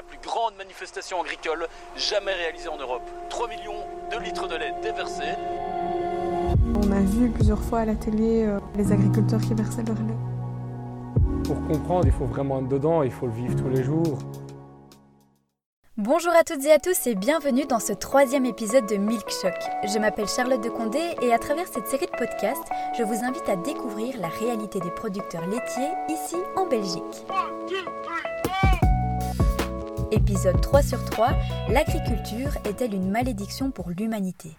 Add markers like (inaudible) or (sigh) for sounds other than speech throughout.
la plus grande manifestation agricole jamais réalisée en Europe. 3 millions de litres de lait déversés. On a vu plusieurs fois à la télé euh, les agriculteurs qui versaient leur lait. Pour comprendre, il faut vraiment être dedans, il faut le vivre tous les jours. Bonjour à toutes et à tous et bienvenue dans ce troisième épisode de Milk Shock. Je m'appelle Charlotte de Condé et à travers cette série de podcasts, je vous invite à découvrir la réalité des producteurs laitiers ici en Belgique. Épisode 3 sur 3, l'agriculture est-elle une malédiction pour l'humanité?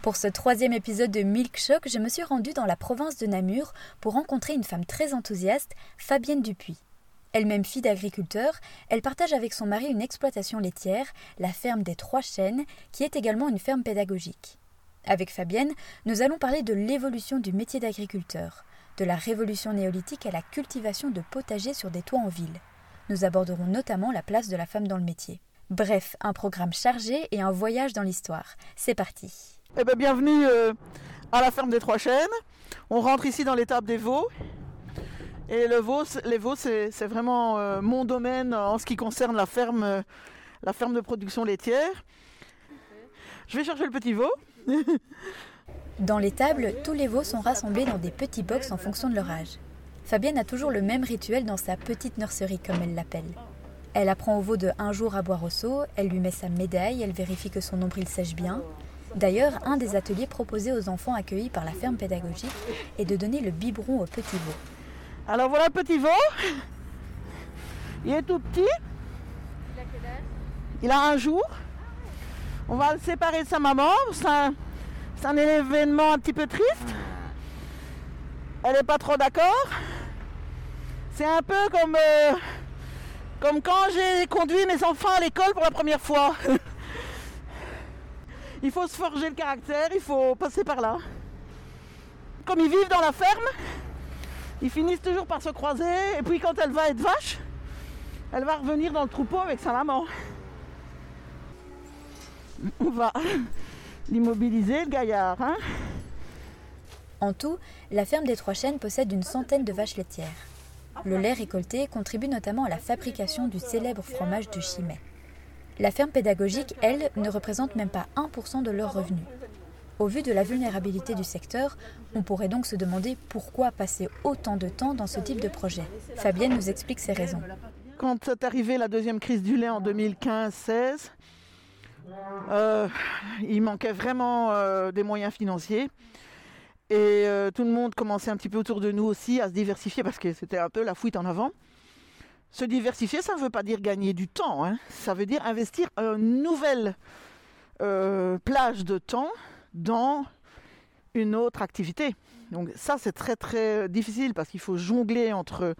Pour ce troisième épisode de Milk Shock, je me suis rendue dans la province de Namur pour rencontrer une femme très enthousiaste, Fabienne Dupuis. Elle-même fille d'agriculteur, elle partage avec son mari une exploitation laitière, la ferme des Trois Chênes, qui est également une ferme pédagogique. Avec Fabienne, nous allons parler de l'évolution du métier d'agriculteur, de la révolution néolithique à la cultivation de potagers sur des toits en ville. Nous aborderons notamment la place de la femme dans le métier. Bref, un programme chargé et un voyage dans l'histoire. C'est parti. Eh bien, bienvenue euh, à la ferme des Trois Chênes. On rentre ici dans l'étape des veaux. Et les veaux, c'est vraiment euh, mon domaine en ce qui concerne euh, la ferme de production laitière. Je vais chercher le petit veau. (laughs) dans l'étable, tous les veaux sont rassemblés dans des petits box en fonction de leur âge. Fabienne a toujours le même rituel dans sa petite nurserie, comme elle l'appelle. Elle apprend au veau de un jour à boire au seau, elle lui met sa médaille, elle vérifie que son nombril sèche bien, D'ailleurs, un des ateliers proposés aux enfants accueillis par la ferme pédagogique est de donner le biberon au petit veau. Alors voilà le petit veau. Il est tout petit. Il a Il a un jour. On va le séparer de sa maman. C'est un, événement un petit peu triste. Elle n'est pas trop d'accord. C'est un peu comme, euh, comme quand j'ai conduit mes enfants à l'école pour la première fois. (laughs) Il faut se forger le caractère, il faut passer par là. Comme ils vivent dans la ferme, ils finissent toujours par se croiser. Et puis quand elle va être vache, elle va revenir dans le troupeau avec sa maman. (laughs) On va l'immobiliser, le gaillard. Hein. en tout, la ferme des Trois Chênes possède une centaine de vaches laitières. Le lait récolté contribue notamment à la fabrication du célèbre fromage de Chimay. La ferme pédagogique, elle, ne représente même pas 1% de leurs revenus. Au vu de la vulnérabilité du secteur, on pourrait donc se demander pourquoi passer autant de temps dans ce type de projet. Fabienne nous explique ses raisons. Quand est arrivée la deuxième crise du lait en 2015-16, euh, il manquait vraiment euh, des moyens financiers. Et euh, tout le monde commençait un petit peu autour de nous aussi à se diversifier parce que c'était un peu la fuite en avant. Se diversifier, ça ne veut pas dire gagner du temps, hein. ça veut dire investir une nouvelle plage de temps dans une autre activité. Donc ça, c'est très très difficile parce qu'il faut jongler entre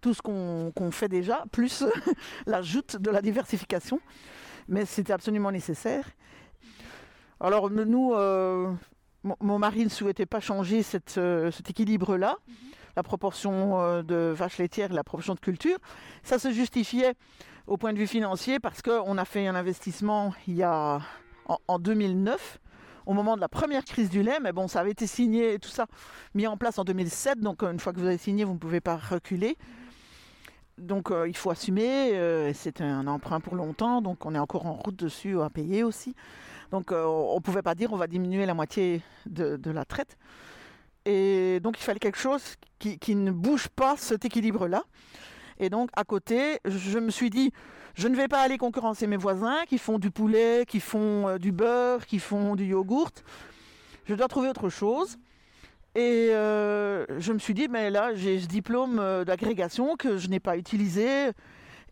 tout ce qu'on fait déjà, plus (laughs) l'ajout de la diversification. Mais c'était absolument nécessaire. Alors nous, euh, mon, mari ne souhaitait pas changer euh, cet équilibre-là. Mhm la proportion euh, de vaches laitières et la proportion de culture. Ça se justifiait au point de vue financier parce qu'on a fait un investissement il y a en, 2009 au moment de la première crise du lait, mais bon, ça avait été signé et tout ça mis en place en 2007, donc une fois que vous avez signé, vous ne pouvez pas reculer. Donc euh, il faut assumer, euh, c'est un emprunt pour longtemps, donc on est encore en route dessus à payer aussi. Donc on ne pouvait pas dire on va diminuer la moitié de la traite. Et donc il fallait quelque chose qui, ne bouge pas cet équilibre-là. Et donc à côté, je me suis dit, je ne vais pas aller concurrencer mes voisins qui font du poulet, qui font euh, du beurre, qui font du yogourt. Je dois trouver autre chose. Et euh, je me suis dit, mais là, j'ai ce diplôme euh, d'agrégation que je n'ai pas utilisé.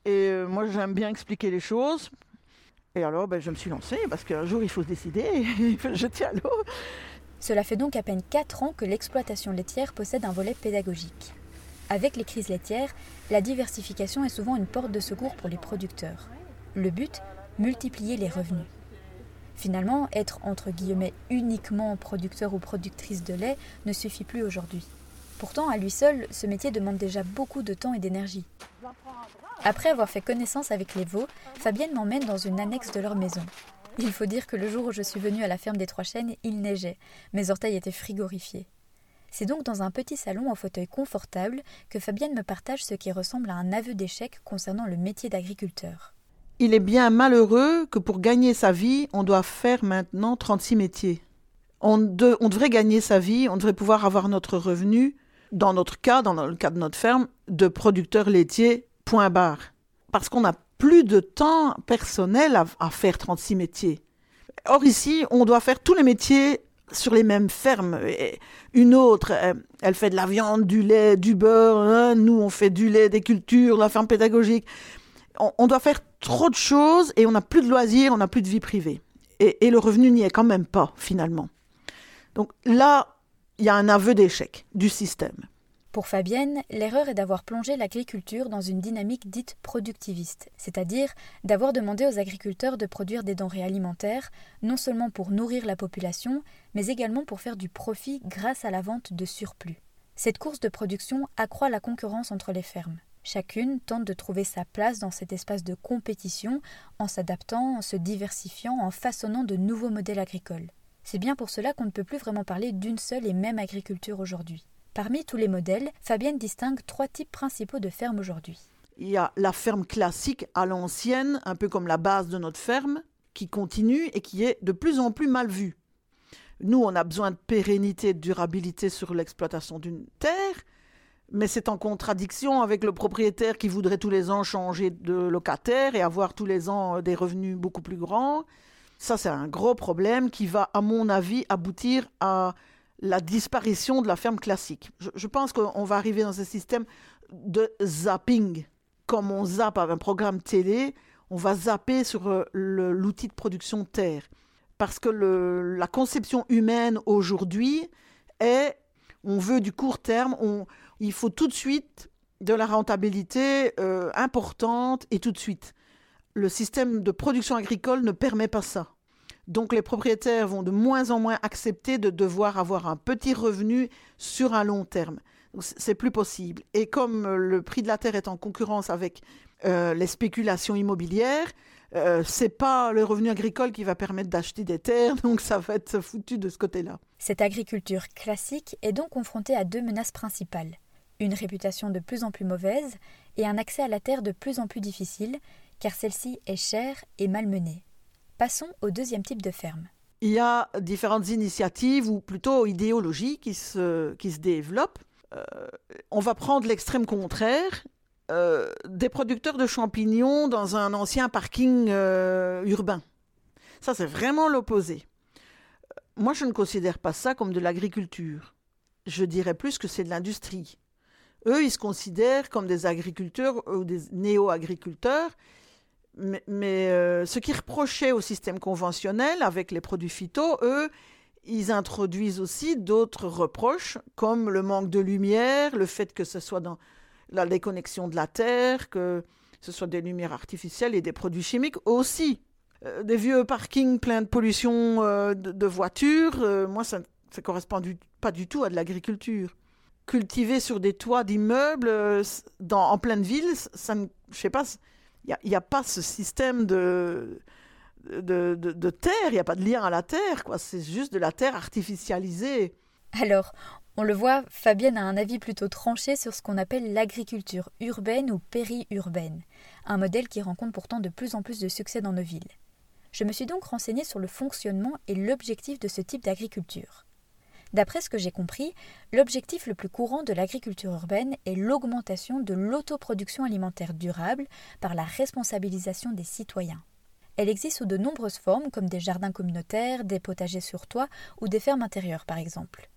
Et moi, j'aime bien expliquer les choses. Et alors, ben, je me suis lancée parce qu'un jour, il faut se décider. (laughs) je tiens à l'eau. Cela fait donc à peine 4 ans que l'exploitation laitière possède un volet pédagogique. Avec les crises laitières, la diversification est souvent une porte de secours pour les producteurs. Le but Multiplier les revenus. Finalement, être entre guillemets uniquement producteur ou productrice de lait ne suffit plus aujourd'hui. Pourtant, à lui seul, ce métier demande déjà beaucoup de temps et d'énergie. Après avoir fait connaissance avec les veaux, Fabienne m'emmène dans une annexe de leur maison. Il faut dire que le jour où je suis venue à la ferme des Trois Chênes, il neigeait. Mes orteils étaient frigorifiés. C'est donc dans un petit salon en fauteuil confortable que Fabienne me partage ce qui ressemble à un aveu d'échec concernant le métier d'agriculteur. Il est bien malheureux que pour gagner sa vie, on doit faire maintenant 36 métiers. On, on devrait gagner sa vie, on devrait pouvoir avoir notre revenu, dans notre cas, dans le cas de notre ferme, de producteur laitier, point barre. Parce qu'on n'a plus de temps personnel à, à faire 36 métiers. Or ici, on doit faire tous les métiers sur les mêmes fermes. une autre, elle fait de la viande, du lait, du beurre. Hein. Nous, on fait du lait, des cultures, la ferme pédagogique. On, doit faire trop de choses et on n'a plus de loisirs, on n'a plus de vie privée. Et, le revenu n'y est quand même pas, finalement. Donc là, il y a un aveu d'échec du système. Pour Fabienne, l'erreur est d'avoir plongé l'agriculture dans une dynamique dite productiviste, c'est-à-dire d'avoir demandé aux agriculteurs de produire des denrées alimentaires, non seulement pour nourrir la population, mais également pour faire du profit grâce à la vente de surplus. Cette course de production accroît la concurrence entre les fermes. Chacune tente de trouver sa place dans cet espace de compétition en s'adaptant, en se diversifiant, en façonnant de nouveaux modèles agricoles. C'est bien pour cela qu'on ne peut plus vraiment parler d'une seule et même agriculture aujourd'hui. Parmi tous les modèles, Fabienne distingue trois types principaux de fermes aujourd'hui. Il y a la ferme classique à l'ancienne, un peu comme la base de notre ferme, qui continue et qui est de plus en plus mal vue. Nous, on a besoin de pérennité, de durabilité sur l'exploitation d'une terre, mais c'est en contradiction avec le propriétaire qui voudrait tous les ans changer de locataire et avoir tous les ans euh, des revenus beaucoup plus grands. Ça, c'est un gros problème qui va, à mon avis, aboutir à la disparition de la ferme classique. Je, pense qu'on va arriver dans un système de zapping. Comme on zappe avec un programme télé, on va zapper sur euh, l'outil de production terre. Parce que la conception humaine aujourd'hui est, on veut du court terme, il faut tout de suite de la rentabilité euh, importante et tout de suite. Le système de production agricole ne permet pas ça. Donc les propriétaires vont de moins en moins accepter de devoir avoir un petit revenu sur un long terme. C'est plus possible. Et comme euh, le prix de la terre est en concurrence avec euh, les spéculations immobilières, euh, c'est pas le revenu agricole qui va permettre d'acheter des terres, (laughs) donc ça va être foutu de ce côté-là. Cette agriculture classique est donc confrontée à deux menaces principales une réputation de plus en plus mauvaise et un accès à la terre de plus en plus difficile, car celle-ci est chère et malmenée. Passons au deuxième type de ferme. Il y a différentes initiatives, ou plutôt idéologies, qui se, qui se développent. Euh, on va prendre l'extrême contraire. Euh, des producteurs de champignons dans un ancien parking euh, urbain. Ça, c'est vraiment l'opposé. Moi, je ne considère pas ça comme de l'agriculture. Je dirais plus que c'est de l'industrie. Eux, ils se considèrent comme des agriculteurs ou des néo-agriculteurs mais, euh, ce qui reprochait au système conventionnel avec les produits phyto, eux, ils introduisent aussi d'autres reproches, comme le manque de lumière, le fait que ce soit dans la déconnexion de la terre, que ce soit des lumières artificielles et des produits chimiques aussi. Euh, des vieux parkings pleins de pollution euh, de, voitures, moi, ça ne correspond pas du tout à de l'agriculture. Cultiver sur des toits d'immeubles en pleine ville, ça ne, il n'y a, pas ce système de, terre, il n'y a pas de lien à la terre, quoi. C'est juste de la terre artificialisée. Alors, on le voit, Fabienne a un avis plutôt tranché sur ce qu'on appelle l'agriculture urbaine ou périurbaine, un modèle qui rencontre pourtant de plus en plus de succès dans nos villes. Je me suis donc renseignée sur le fonctionnement et l'objectif de ce type d'agriculture. D'après ce que j'ai compris, l'objectif le plus courant de l'agriculture urbaine est l'augmentation de l'autoproduction alimentaire durable par la responsabilisation des citoyens. Elle existe sous de nombreuses formes comme des jardins communautaires, des potagers sur toit ou des fermes intérieures par exemple.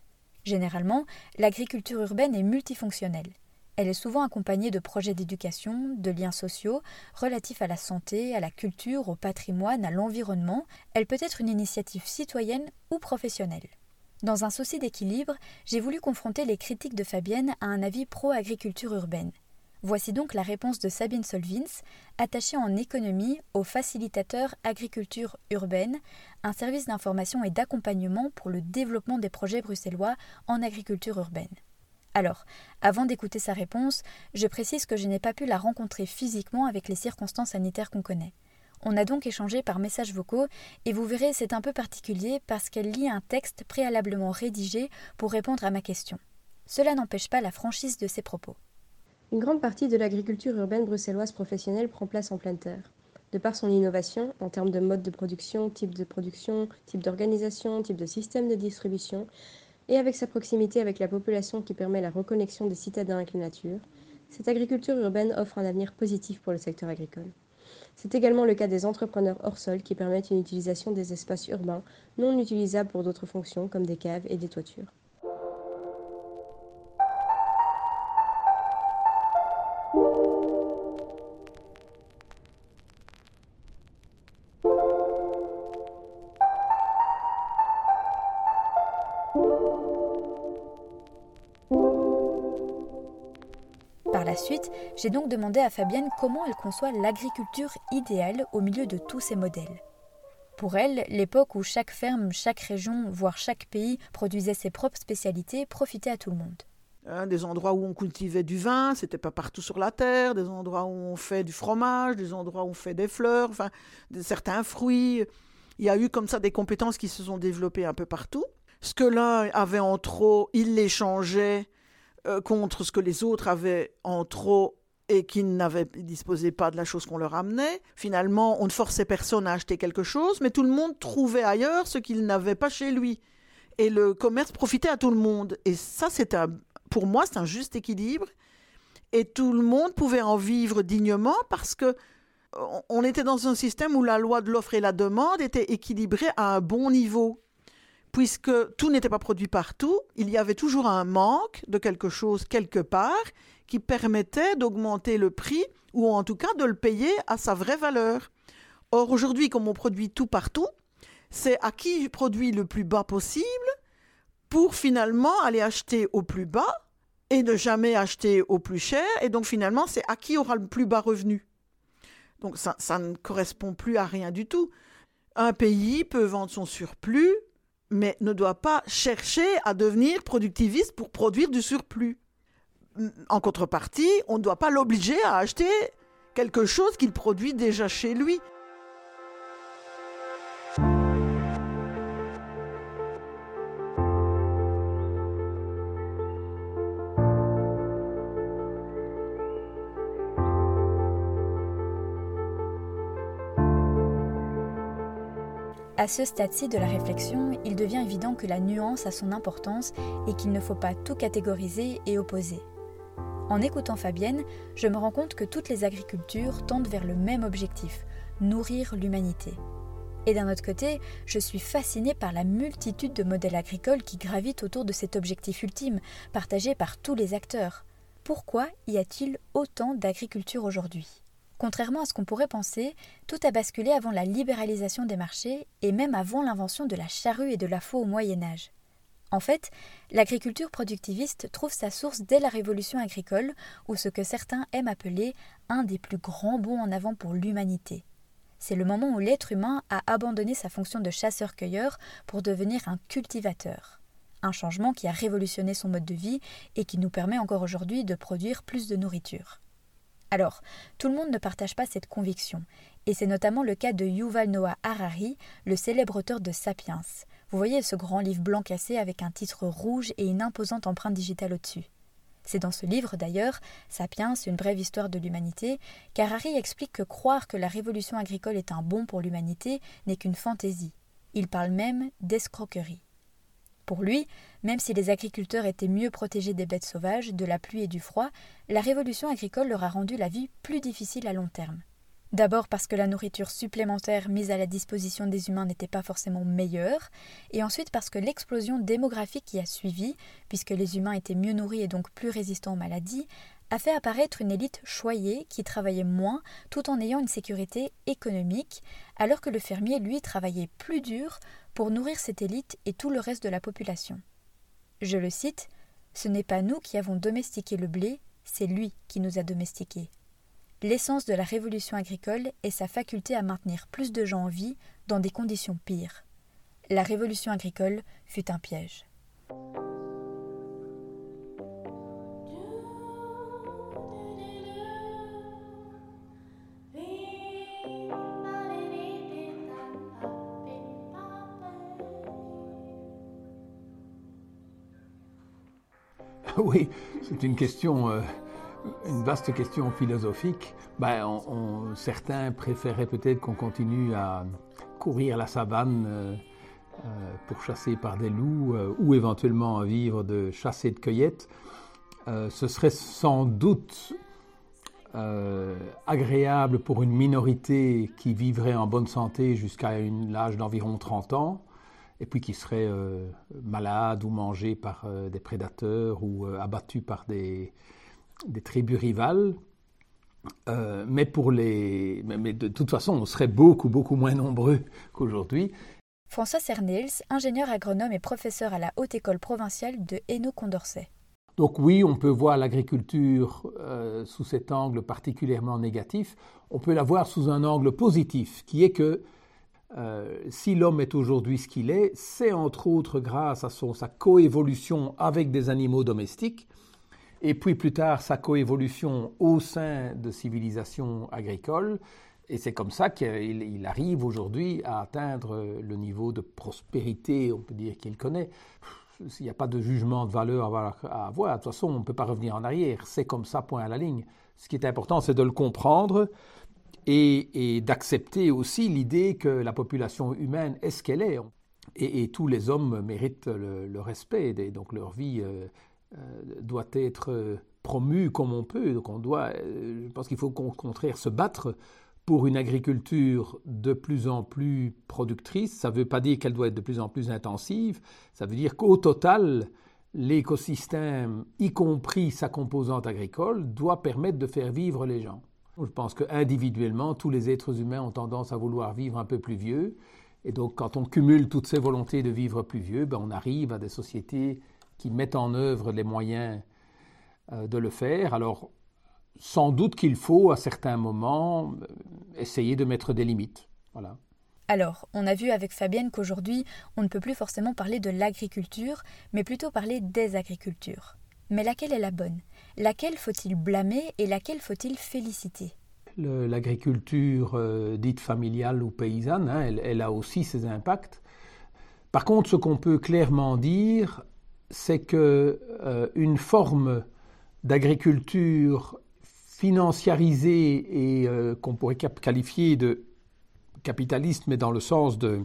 Généralement, l'agriculture urbaine est multifonctionnelle. Elle est souvent accompagnée de projets d'éducation, de liens sociaux relatifs à la santé, à la culture, au patrimoine, à l'environnement. Elle peut être une initiative citoyenne ou professionnelle. Dans un souci d'équilibre, j'ai voulu confronter les critiques de Fabienne à un avis pro-agriculture urbaine. Voici donc la réponse de Sabine Solvins, attachée en économie au facilitateur Agriculture urbaine, un service d'information et d'accompagnement pour le développement des projets bruxellois en agriculture urbaine. Alors, avant d'écouter sa réponse, je précise que je n'ai pas pu la rencontrer physiquement avec les circonstances sanitaires qu'on connaît. On a donc échangé par messages vocaux et vous verrez c'est un peu particulier parce qu'elle lit un texte préalablement rédigé pour répondre à ma question. Cela n'empêche pas la franchise de ses propos. Une grande partie de l'agriculture urbaine bruxelloise professionnelle prend place en pleine terre. De par son innovation, en termes de mode de production, type de production, type d'organisation, type de système de distribution, et avec sa proximité avec la population qui permet la reconnexion des citadins avec la nature, cette agriculture urbaine offre un avenir positif pour le secteur agricole. C'est également le cas des entrepreneurs hors sol qui permettent une utilisation des espaces urbains non utilisables pour d'autres fonctions comme des caves et des toitures. J'ai donc demandé à Fabienne comment elle conçoit l'agriculture idéale au milieu de tous ces modèles. Pour elle, l'époque où chaque ferme, chaque région, voire chaque pays produisait ses propres spécialités profitait à tout le monde. Hein, des endroits où on cultivait du vin, c'était pas partout sur la terre, des endroits où on fait du fromage, des endroits où on fait des fleurs, enfin, de certains fruits. Il y a eu comme ça des compétences qui se sont développées un peu partout. Ce que l'un avait en trop, il l'échangeait euh, contre ce que les autres avaient en trop et qui n'avaient disposaient pas de la chose qu'on leur amenait. Finalement, on ne forçait personne à acheter quelque chose, mais tout le monde trouvait ailleurs ce qu'il n'avait pas chez lui. Et le commerce profitait à tout le monde. Et ça, c'est un, pour moi, c'est un juste équilibre. Et tout le monde pouvait en vivre dignement parce que on était dans un système où la loi de l'offre et la demande était équilibrée à un bon niveau puisque tout n'était pas produit partout, il y avait toujours un manque de quelque chose quelque part qui permettait d'augmenter le prix ou en tout cas de le payer à sa vraie valeur. Or aujourd'hui, comme on produit tout partout, c'est à qui produit le plus bas possible pour finalement aller acheter au plus bas et ne jamais acheter au plus cher. Et donc finalement, c'est à qui aura le plus bas revenu. Donc ça, ça ne correspond plus à rien du tout. Un pays peut vendre son surplus mais ne doit pas chercher à devenir productiviste pour produire du surplus. En contrepartie, on ne doit pas l'obliger à acheter quelque chose qu'il produit déjà chez lui. À ce stade-ci de la réflexion, il devient évident que la nuance a son importance et qu'il ne faut pas tout catégoriser et opposer. En écoutant Fabienne, je me rends compte que toutes les agricultures tendent vers le même objectif, nourrir l'humanité. Et d'un autre côté, je suis fascinée par la multitude de modèles agricoles qui gravitent autour de cet objectif ultime, partagé par tous les acteurs. Pourquoi y a-t-il autant d'agriculture aujourd'hui? Contrairement à ce qu'on pourrait penser, tout a basculé avant la libéralisation des marchés et même avant l'invention de la charrue et de la faux au Moyen Âge. En fait, l'agriculture productiviste trouve sa source dès la révolution agricole, ou ce que certains aiment appeler un des plus grands bons en avant pour l'humanité. C'est le moment où l'être humain a abandonné sa fonction de chasseur-cueilleur pour devenir un cultivateur. Un changement qui a révolutionné son mode de vie et qui nous permet encore aujourd'hui de produire plus de nourriture. Alors, tout le monde ne partage pas cette conviction, et c'est notamment le cas de Yuval Noah Harari, le célèbre auteur de Sapiens. Vous voyez ce grand livre blanc cassé avec un titre rouge et une imposante empreinte digitale au-dessus. C'est dans ce livre d'ailleurs, Sapiens, une brève histoire de l'humanité, qu'Harari explique que croire que la révolution agricole est un bon pour l'humanité n'est qu'une fantaisie. Il parle même d'escroquerie. Pour lui, même si les agriculteurs étaient mieux protégés des bêtes sauvages, de la pluie et du froid, la révolution agricole leur a rendu la vie plus difficile à long terme. D'abord parce que la nourriture supplémentaire mise à la disposition des humains n'était pas forcément meilleure, et ensuite parce que l'explosion démographique qui a suivi, puisque les humains étaient mieux nourris et donc plus résistants aux maladies, a fait apparaître une élite choyée qui travaillait moins tout en ayant une sécurité économique, alors que le fermier, lui, travaillait plus dur pour nourrir cette élite et tout le reste de la population. Je le cite Ce n'est pas nous qui avons domestiqué le blé, c'est lui qui nous a domestiqués. L'essence de la révolution agricole est sa faculté à maintenir plus de gens en vie dans des conditions pires. La révolution agricole fut un piège. (laughs) Oui, c'est une question, euh, une vaste question philosophique. Ben, certains préféraient peut-être qu'on continue à courir la savane euh, euh, pour chasser par des loups ou éventuellement vivre de chasse et de cueillette. ce serait sans doute agréable pour une minorité qui vivrait en bonne santé jusqu'à l'âge d'environ 30 ans et puis qui seraient euh, malades ou mangés par euh, des prédateurs ou euh, abattus par des, des tribus rivales. mais, pour les... mais de toute façon, on serait beaucoup, beaucoup moins nombreux qu'aujourd'hui. François Cernils, ingénieur agronome et professeur à la Haute École provinciale de Hainaut-Condorcet. Donc oui, on peut voir l'agriculture sous cet angle particulièrement négatif. On peut la voir sous un angle positif, qui est que euh, si l'homme est aujourd'hui ce qu'il est, c'est entre autres grâce à sa coévolution avec des animaux domestiques, et puis plus tard sa coévolution au sein de civilisations agricoles. Et c'est comme ça qu'il arrive aujourd'hui à atteindre le niveau de prospérité, on peut dire, qu'il connaît. S'il n'y a pas de jugement de valeur à avoir, de toute façon, on ne peut pas revenir en arrière. C'est comme ça, point à la ligne. Ce qui est important, c'est de le comprendre, et, d'accepter aussi l'idée que la population humaine est ce qu'elle est. Et, tous les hommes méritent le, respect, et donc leur vie euh, euh, doit être promue comme on peut. Donc on doit, euh, je pense qu'il faut au contraire se battre pour une agriculture de plus en plus productrice. Ça ne veut pas dire qu'elle doit être de plus en plus intensive, ça veut dire qu'au total, l'écosystème, y compris sa composante agricole, doit permettre de faire vivre les gens. Je pense qu'individuellement, tous les êtres humains ont tendance à vouloir vivre un peu plus vieux. Et donc, quand on cumule toutes ces volontés de vivre plus vieux, ben, on arrive à des sociétés qui mettent en œuvre les moyens euh, de le faire. Alors, sans doute qu'il faut, à certains moments, euh, essayer de mettre des limites. Voilà. Alors, on a vu avec Fabienne qu'aujourd'hui, on ne peut plus forcément parler de l'agriculture, mais plutôt parler des agricultures. Mais laquelle est la bonne? Laquelle faut-il blâmer et laquelle faut-il féliciter? L'agriculture euh, dite familiale ou paysanne, hein, elle, a aussi ses impacts. Par contre, ce qu'on peut clairement dire, c'est que euh, une forme d'agriculture financiarisée et euh, qu'on pourrait qualifier de capitaliste, mais dans le sens de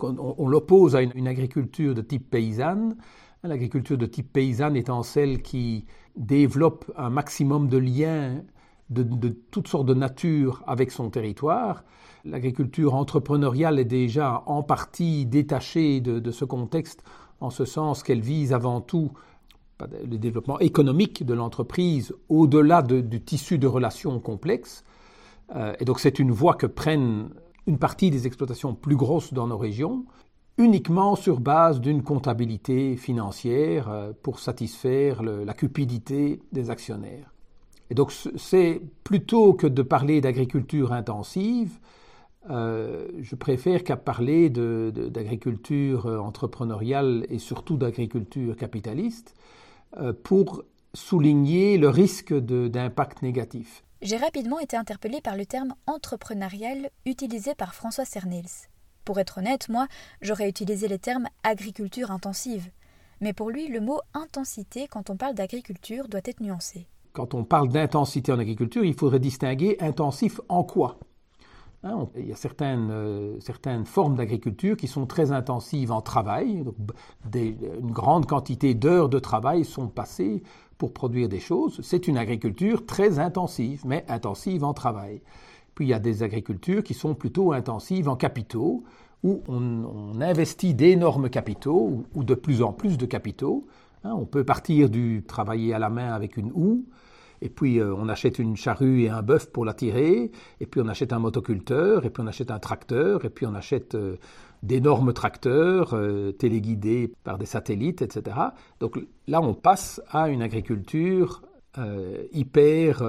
on, l'oppose à une, agriculture de type paysanne, L'agriculture de type paysanne étant celle qui développe un maximum de liens de, toutes sortes de nature avec son territoire. L'agriculture entrepreneuriale est déjà en partie détachée de, ce contexte, en ce sens qu'elle vise avant tout le développement économique de l'entreprise au-delà du tissu de relations complexes. Euh, et donc c'est une voie que prennent une partie des exploitations plus grosses dans nos régions uniquement sur base d'une comptabilité financière euh, pour satisfaire la cupidité des actionnaires. Et donc c'est plutôt que de parler d'agriculture intensive, euh, je préfère qu'à parler d'agriculture euh, entrepreneuriale et surtout d'agriculture capitaliste pour souligner le risque d'impact négatif. J'ai rapidement été interpellé par le terme entrepreneurial utilisé par François Cernils. Pour être honnête, moi, j'aurais utilisé les termes agriculture intensive. Mais pour lui, le mot intensité, quand on parle d'agriculture, doit être nuancé. Quand on parle d'intensité en agriculture, il faudrait distinguer intensif en quoi? Hein, il y a certaines, euh, certaines formes d'agriculture qui sont très intensives en travail. une grande quantité d'heures de travail sont passées pour produire des choses. C'est une agriculture très intensive, mais intensive en travail. Puis il y a des agricultures qui sont plutôt intensives en capitaux, où on, investit d'énormes capitaux, ou, de plus en plus de capitaux. Hein. on peut partir du travailler à la main avec une houe, et puis euh, on achète une charrue et un bœuf pour la tirer, et puis on achète un motoculteur, et puis on achète un tracteur, et puis on achète euh, d'énormes tracteurs euh, téléguidés par des satellites, etc. Donc là, on passe à une agriculture hyper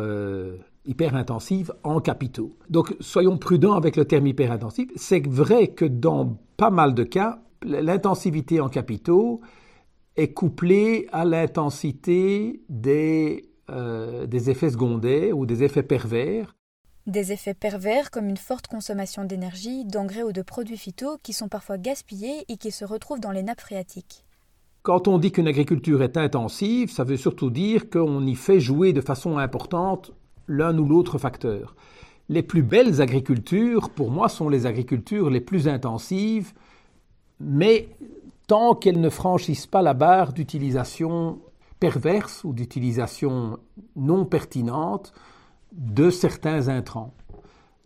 hyper intensive en capitaux. Donc soyons prudents avec le terme hyper intensif. C'est vrai que dans pas mal de cas, l'intensivité en capitaux est couplée à l'intensité des, euh, des effets secondaires ou des effets pervers. Des effets pervers comme une forte consommation d'énergie, d'engrais ou de produits phyto qui sont parfois gaspillés et qui se retrouvent dans les nappes phréatiques. Quand on dit qu'une agriculture est intensive, ça veut surtout dire qu'on y fait jouer de façon importante l'un ou l'autre facteur. Les plus belles agricultures, pour moi, sont les agricultures les plus intensives, mais tant qu'elles ne franchissent pas la barre d'utilisation perverse ou d'utilisation non pertinente de certains intrants.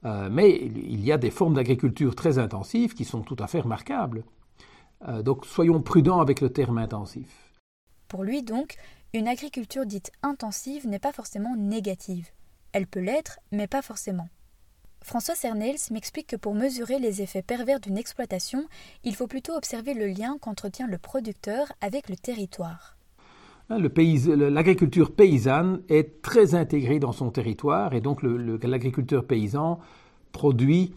Euh, mais il y a des formes d'agriculture très intensives qui sont tout à fait remarquables. Euh, donc soyons prudents avec le terme intensif. Pour lui donc, une agriculture dite intensive n'est pas forcément négative. Elle peut l'être, mais pas forcément. François Cernels m'explique que pour mesurer les effets pervers d'une exploitation, il faut plutôt observer le lien qu'entretient le producteur avec le territoire. Hein, l'agriculture paysanne est très intégrée dans son territoire et donc l'agriculteur paysan produit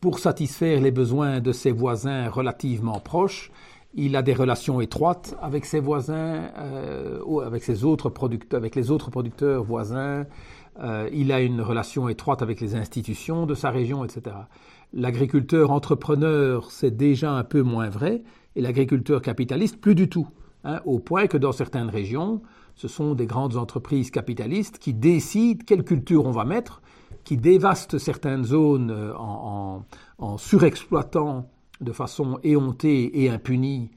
pour satisfaire les besoins de ses voisins relativement proches. Il a des relations étroites avec ses voisins, euh, avec, ses autres avec les autres producteurs voisins. Euh, il a une relation étroite avec les institutions de sa région, etc. L'agriculteur entrepreneur, c'est déjà un peu moins vrai, et l'agriculteur capitaliste, plus du tout. Hein, au point que dans certaines régions, ce sont des grandes entreprises capitalistes qui décident quelle culture on va mettre qui dévaste certaines zones euh, en, surexploitant de façon éhontée et impunie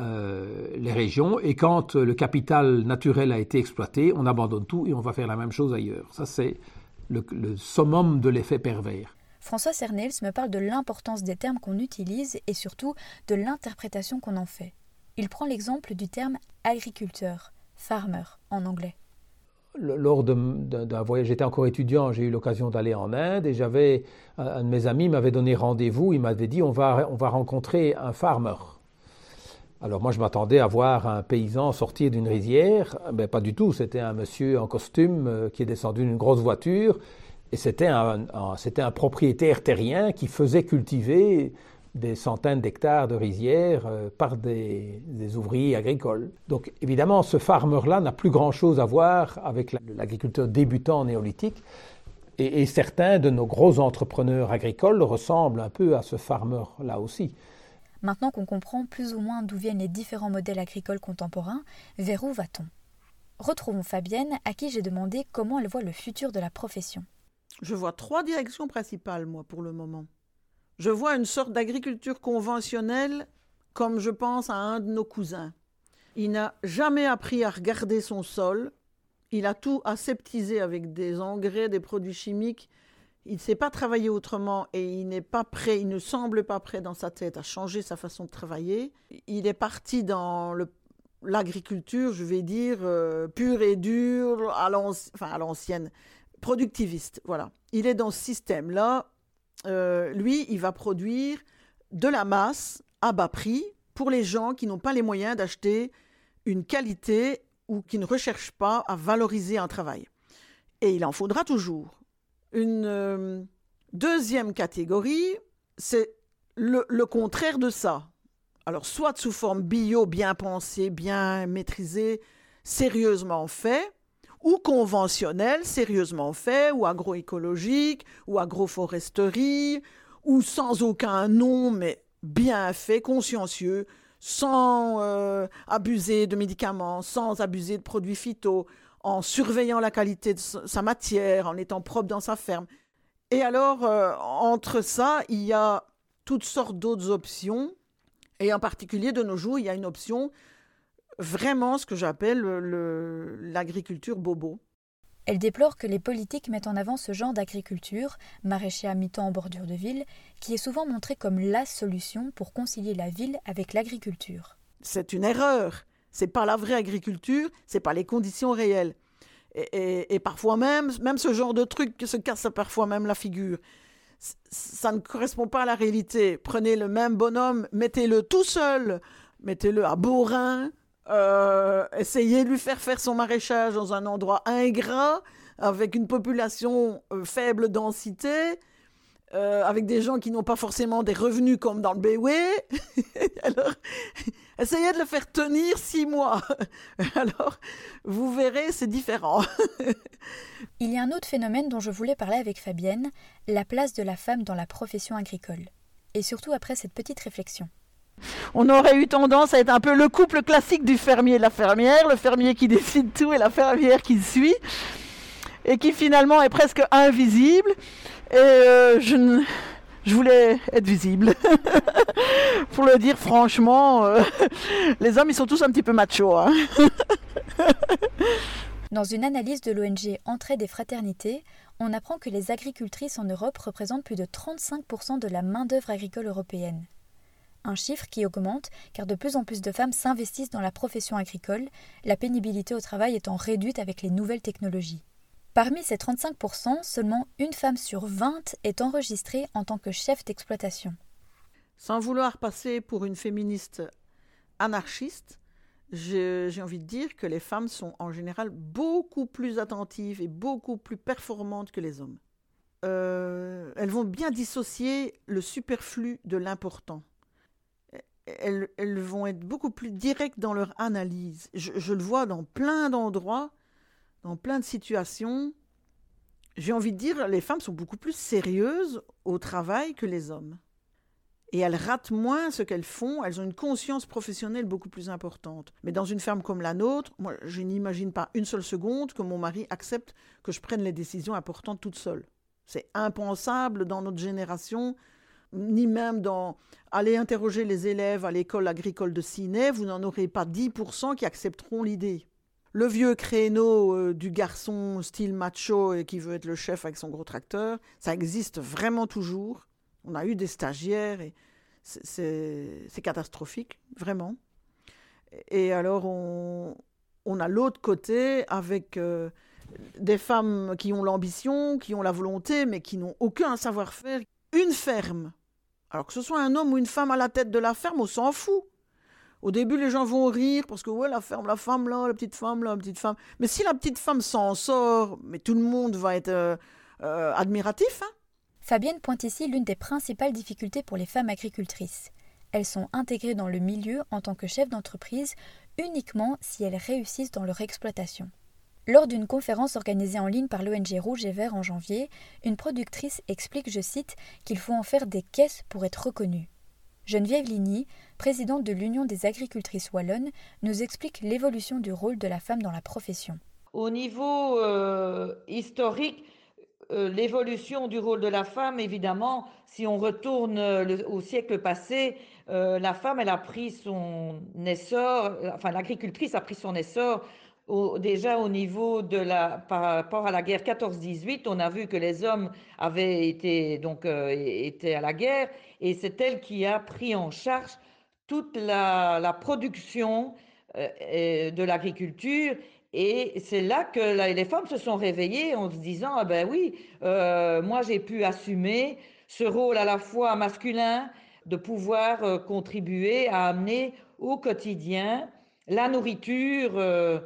euh, les régions, et quand le capital naturel a été exploité, on abandonne tout et on va faire la même chose ailleurs. Ça, c'est le, summum de l'effet pervers. François Cernels me parle de l'importance des termes qu'on utilise et surtout de l'interprétation qu'on en fait. Il prend l'exemple du terme agriculteur, farmer en anglais lors d'un voyage, j'étais encore étudiant, j'ai eu l'occasion d'aller en Inde et j'avais un de mes amis m'avait donné rendez-vous, il m'avait dit on va, on va rencontrer un farmer. Alors moi je m'attendais à voir un paysan sortir d'une rizière, mais pas du tout, c'était un monsieur en costume euh, qui est descendu d'une grosse voiture et c'était un, c'était un propriétaire terrien qui faisait cultiver des centaines d'hectares de rizières euh, par des, ouvriers agricoles. Donc évidemment, ce farmer-là n'a plus grand-chose à voir avec l'agriculteur débutant néolithique. Et, et, certains de nos gros entrepreneurs agricoles ressemblent un peu à ce farmer-là aussi. Maintenant qu'on comprend plus ou moins d'où viennent les différents modèles agricoles contemporains, vers où va-t-on? Retrouvons Fabienne, à qui j'ai demandé comment elle voit le futur de la profession. Je vois trois directions principales, moi, pour le moment. Je vois une sorte d'agriculture conventionnelle comme je pense à un de nos cousins. Il n'a jamais appris à regarder son sol. Il a tout aseptisé avec des engrais, des produits chimiques. Il ne sait pas travailler autrement et il n'est pas prêt, il ne semble pas prêt dans sa tête à changer sa façon de travailler. Il est parti dans l'agriculture, je vais dire, euh, pure et dure, à l'ancienne, productiviste. Voilà. Il est dans ce système-là euh, lui, il va produire de la masse à bas prix pour les gens qui n'ont pas les moyens d'acheter une qualité ou qui ne recherchent pas à valoriser un travail. Et il en faudra toujours. Une euh, deuxième catégorie, c'est le, contraire de ça. Alors, soit sous forme bio, bien pensée, bien maîtrisée, sérieusement fait, ou conventionnel, sérieusement fait, ou agroécologique, ou agroforesterie, ou sans aucun nom, mais bien fait, consciencieux, sans euh, abuser de médicaments, sans abuser de produits phyto, en surveillant la qualité de sa matière, en étant propre dans sa ferme. Et alors, euh, entre ça, il y a toutes sortes d'autres options, et en particulier de nos jours, il y a une option vraiment ce que j'appelle l'agriculture bobo. Elle déplore que les politiques mettent en avant ce genre d'agriculture, maraîcher à mi-temps en bordure de ville, qui est souvent montré comme la solution pour concilier la ville avec l'agriculture. C'est une erreur. C'est pas la vraie agriculture, c'est pas les conditions réelles. Et, parfois même, même ce genre de truc se casse parfois même la figure. Ça ne correspond pas à la réalité. Prenez le même bonhomme, mettez-le tout seul, mettez-le à Beaurain, euh, essayer de lui faire faire son maraîchage dans un endroit ingrat, avec une population euh, faible densité, euh, avec des gens qui n'ont pas forcément des revenus comme dans le Béoué. (laughs) Alors, essayez de le faire tenir six mois. (laughs) Alors, vous verrez, c'est différent. (laughs) Il y a un autre phénomène dont je voulais parler avec Fabienne, la place de la femme dans la profession agricole. Et surtout après cette petite réflexion. On aurait eu tendance à être un peu le couple classique du fermier et de la fermière, le fermier qui décide tout et la fermière qui suit, et qui finalement est presque invisible. Et euh, je, je voulais être visible. (laughs) Pour le dire franchement, euh, les hommes, ils sont tous un petit peu machos. Hein. (laughs) Dans une analyse de l'ONG Entraide et Fraternité, on apprend que les agricultrices en Europe représentent plus de 35% de la main-d'œuvre agricole européenne. Un chiffre qui augmente car de plus en plus de femmes s'investissent dans la profession agricole, la pénibilité au travail étant réduite avec les nouvelles technologies. Parmi ces 35%, seulement une femme sur 20 est enregistrée en tant que chef d'exploitation. Sans vouloir passer pour une féministe anarchiste, j'ai envie de dire que les femmes sont en général beaucoup plus attentives et beaucoup plus performantes que les hommes. Euh, elles vont bien dissocier le superflu de l'important. Elles, vont être beaucoup plus directes dans leur analyse. Je, le vois dans plein d'endroits, dans plein de situations. J'ai envie de dire, les femmes sont beaucoup plus sérieuses au travail que les hommes et elles ratent moins ce qu'elles font, elles ont une conscience professionnelle beaucoup plus importante. Mais dans une ferme comme la nôtre, moi, je n'imagine pas une seule seconde que mon mari accepte que je prenne les décisions importantes toute seule. C'est impensable dans notre génération, ni même dans aller interroger les élèves à l'école agricole de Ciney, vous n'en aurez pas 10% qui accepteront l'idée. Le vieux créneau euh, du garçon style macho et qui veut être le chef avec son gros tracteur, ça existe vraiment toujours. On a eu des stagiaires et c'est catastrophique, vraiment. Et alors, on, a l'autre côté avec euh, des femmes qui ont l'ambition, qui ont la volonté, mais qui n'ont aucun savoir-faire. Une ferme. Alors que ce soit un homme ou une femme à la tête de la ferme, on s'en fout. Au début, les gens vont rire parce que, ouais, la ferme, la femme là, la petite femme là, la petite femme. Mais si la petite femme s'en sort, mais tout le monde va être euh, euh, admiratif. Hein Fabienne pointe ici l'une des principales difficultés pour les femmes agricultrices. Elles sont intégrées dans le milieu en tant que chefs d'entreprise uniquement si elles réussissent dans leur exploitation. Lors d'une conférence organisée en ligne par l'ONG Rouge et Vert en janvier, une productrice explique, je cite, qu'il faut en faire des caisses pour être reconnue. Geneviève Ligny, présidente de l'Union des agricultrices wallonnes, nous explique l'évolution du rôle de la femme dans la profession. Au niveau euh, historique, euh, l'évolution du rôle de la femme, évidemment, si on retourne euh, au siècle passé, la femme, elle a pris son essor, enfin l'agricultrice a pris son essor déjà au niveau de la, par rapport à la guerre 14-18, on a vu que les hommes avaient été donc étaient à la guerre et c'est elle qui a pris en charge toute la, production de l'agriculture et c'est là que les femmes se sont réveillées en se disant, ah ben oui, euh, moi j'ai pu assumer ce rôle à la fois masculin de pouvoir euh, contribuer à amener au quotidien la nourriture euh,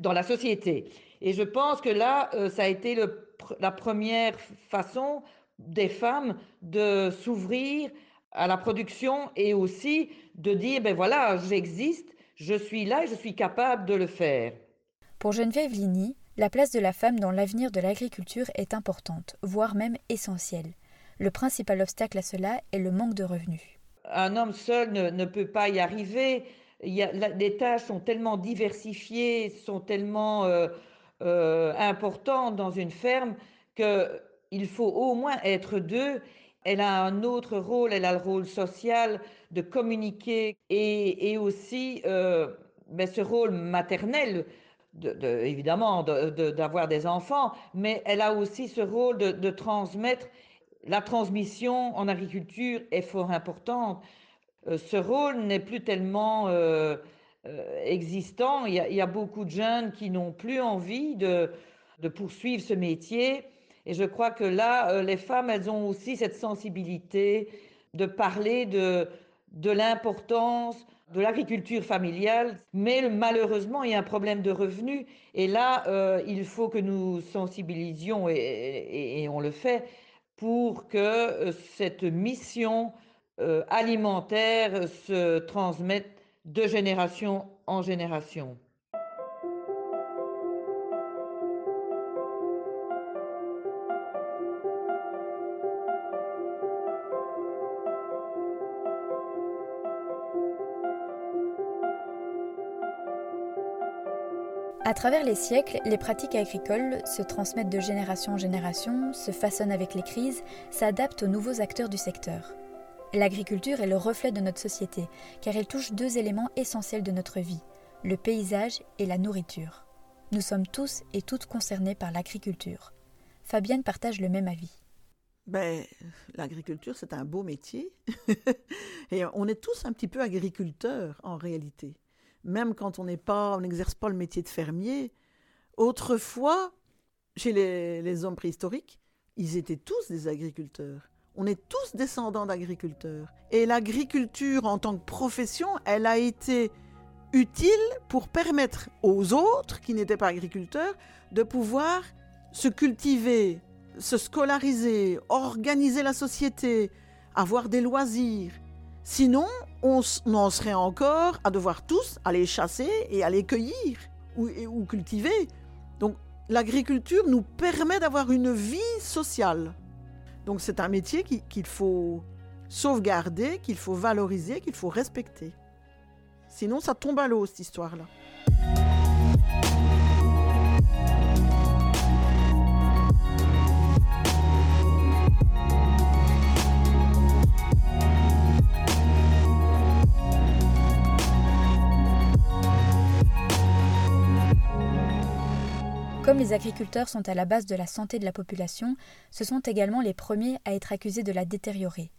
dans la société. Et je pense que là, ça a été la première façon des femmes de s'ouvrir à la production et aussi de dire, ben voilà, j'existe, je suis là et je suis capable de le faire. Pour Geneviève Ligny, la place de la femme dans l'avenir de l'agriculture est importante, voire même essentielle. Le principal obstacle à cela est le manque de revenus. Un homme seul ne, peut pas y arriver. Les tâches sont tellement diversifiées, sont tellement euh, euh, importantes dans une ferme qu'il faut au moins être deux. Elle a un autre rôle, elle a le rôle social de communiquer et, aussi euh, ben, ce rôle maternel évidemment d'avoir des enfants, mais elle a aussi ce rôle de, transmettre. La transmission en agriculture est fort importante. Euh, ce rôle n'est plus tellement euh, euh, existant. Il y, a, beaucoup de jeunes qui n'ont plus envie de, poursuivre ce métier. Et je crois que là, les femmes, elles ont aussi cette sensibilité de parler de, l'importance de l'agriculture familiale, mais malheureusement, il y a un problème de revenus. Et là, il faut que nous sensibilisions, et, on le fait, pour que cette mission euh, alimentaires se transmettent de génération en génération. À travers les siècles, les pratiques agricoles se transmettent de génération en génération, se façonnent avec les crises, s'adaptent aux nouveaux acteurs du secteur. L'agriculture est le reflet de notre société, car elle touche deux éléments essentiels de notre vie, le paysage et la nourriture. Nous sommes tous et toutes concernés par l'agriculture. Fabienne partage le même avis. Ben, l'agriculture, c'est un beau métier. (laughs) et on est tous un petit peu agriculteurs en réalité même quand on n'est pas, on n'exerce pas le métier de fermier. Autrefois, chez les, hommes préhistoriques, ils étaient tous des agriculteurs. On est tous descendants d'agriculteurs. Et l'agriculture en tant que profession, elle a été utile pour permettre aux autres qui n'étaient pas agriculteurs de pouvoir se cultiver, se scolariser, organiser la société, avoir des loisirs. Sinon, on, en serait encore à devoir tous aller chasser et aller cueillir ou, cultiver. Donc l'agriculture nous permet d'avoir une vie sociale. Donc c'est un métier qu'il faut sauvegarder, qu'il faut valoriser, qu'il faut respecter. Sinon ça tombe à l'eau cette histoire-là. Comme les agriculteurs sont à la base de la santé de la population, ce sont également les premiers à être accusés de la détériorer.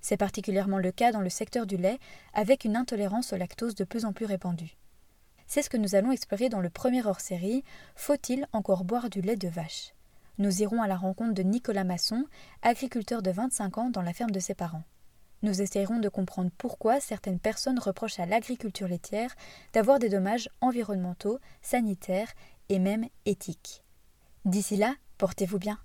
C'est particulièrement le cas dans le secteur du lait, avec une intolérance au lactose de plus en plus répandue. C'est ce que nous allons explorer dans le premier hors-série Faut-il encore boire du lait de vache? Nous irons à la rencontre de Nicolas Masson, agriculteur de 25 ans dans la ferme de ses parents. Nous essayerons de comprendre pourquoi certaines personnes reprochent à l'agriculture laitière d'avoir des dommages environnementaux, sanitaires et même éthique. D'ici là, portez-vous bien.